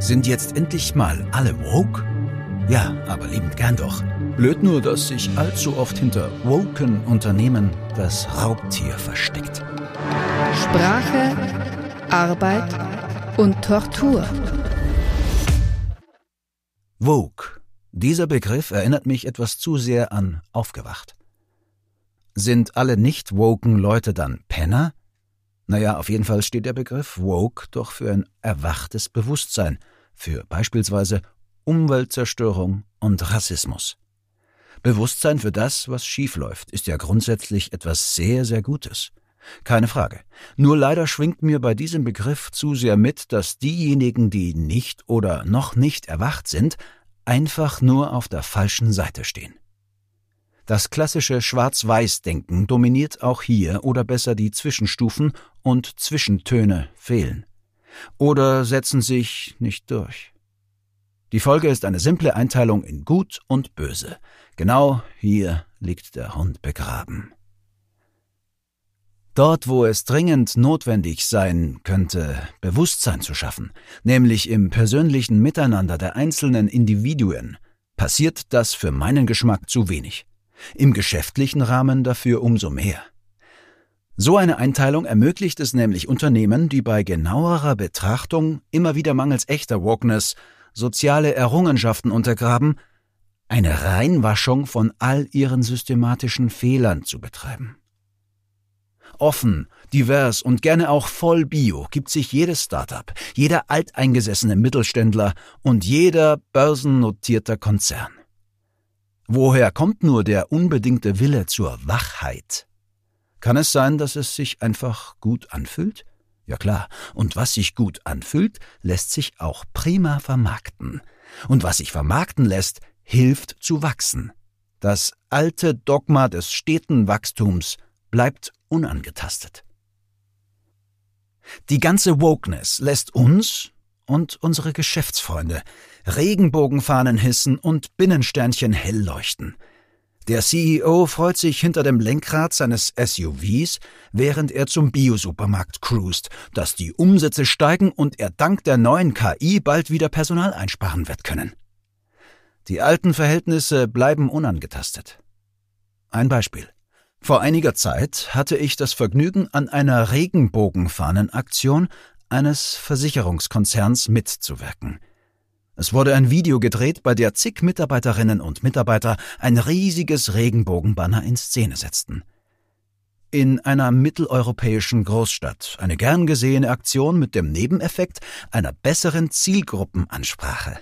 Sind jetzt endlich mal alle woke? Ja, aber liebend gern doch. Blöd nur, dass sich allzu oft hinter woken Unternehmen das Raubtier versteckt. Sprache, Arbeit und Tortur. Woke. Dieser Begriff erinnert mich etwas zu sehr an aufgewacht. Sind alle nicht woken Leute dann Penner? Naja, auf jeden Fall steht der Begriff woke doch für ein erwachtes Bewusstsein, für beispielsweise Umweltzerstörung und Rassismus. Bewusstsein für das, was schiefläuft, ist ja grundsätzlich etwas sehr, sehr Gutes. Keine Frage. Nur leider schwingt mir bei diesem Begriff zu sehr mit, dass diejenigen, die nicht oder noch nicht erwacht sind, einfach nur auf der falschen Seite stehen. Das klassische Schwarz-Weiß-Denken dominiert auch hier oder besser die Zwischenstufen und Zwischentöne fehlen. Oder setzen sich nicht durch. Die Folge ist eine simple Einteilung in Gut und Böse. Genau hier liegt der Hund begraben. Dort, wo es dringend notwendig sein könnte, Bewusstsein zu schaffen, nämlich im persönlichen Miteinander der einzelnen Individuen, passiert das für meinen Geschmack zu wenig. Im geschäftlichen Rahmen dafür umso mehr. So eine Einteilung ermöglicht es nämlich Unternehmen, die bei genauerer Betrachtung immer wieder mangels echter Wokeness soziale Errungenschaften untergraben, eine Reinwaschung von all ihren systematischen Fehlern zu betreiben. Offen, divers und gerne auch voll Bio gibt sich jedes Startup, jeder alteingesessene Mittelständler und jeder börsennotierter Konzern. Woher kommt nur der unbedingte Wille zur Wachheit? Kann es sein, dass es sich einfach gut anfühlt? Ja klar, und was sich gut anfühlt, lässt sich auch prima vermarkten. Und was sich vermarkten lässt, hilft zu wachsen. Das alte Dogma des steten Wachstums bleibt unangetastet. Die ganze Wokeness lässt uns und unsere Geschäftsfreunde Regenbogenfahnen hissen und Binnensternchen hell leuchten. Der CEO freut sich hinter dem Lenkrad seines SUVs, während er zum Biosupermarkt cruist, dass die Umsätze steigen und er dank der neuen KI bald wieder Personal einsparen wird können. Die alten Verhältnisse bleiben unangetastet. Ein Beispiel. Vor einiger Zeit hatte ich das Vergnügen, an einer Regenbogenfahnenaktion eines Versicherungskonzerns mitzuwirken. Es wurde ein Video gedreht, bei der zig Mitarbeiterinnen und Mitarbeiter ein riesiges Regenbogenbanner in Szene setzten. In einer mitteleuropäischen Großstadt eine gern gesehene Aktion mit dem Nebeneffekt einer besseren Zielgruppenansprache.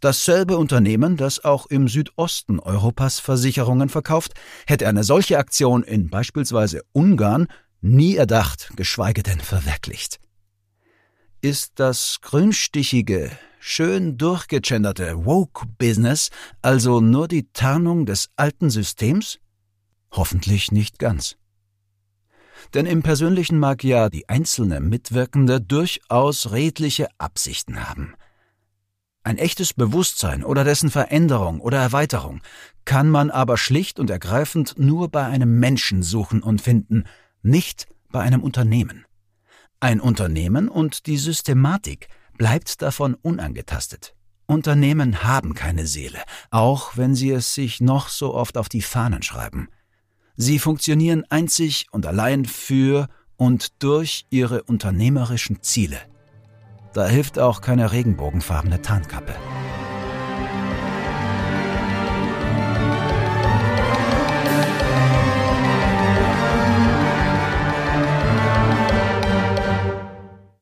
Dasselbe Unternehmen, das auch im Südosten Europas Versicherungen verkauft, hätte eine solche Aktion in beispielsweise Ungarn nie erdacht, geschweige denn verwirklicht. Ist das grünstichige, schön durchgegenderte Woke-Business also nur die Tarnung des alten Systems? Hoffentlich nicht ganz. Denn im Persönlichen mag ja die einzelne Mitwirkende durchaus redliche Absichten haben – ein echtes Bewusstsein oder dessen Veränderung oder Erweiterung kann man aber schlicht und ergreifend nur bei einem Menschen suchen und finden, nicht bei einem Unternehmen. Ein Unternehmen und die Systematik bleibt davon unangetastet. Unternehmen haben keine Seele, auch wenn sie es sich noch so oft auf die Fahnen schreiben. Sie funktionieren einzig und allein für und durch ihre unternehmerischen Ziele. Da hilft auch keine regenbogenfarbene Tarnkappe.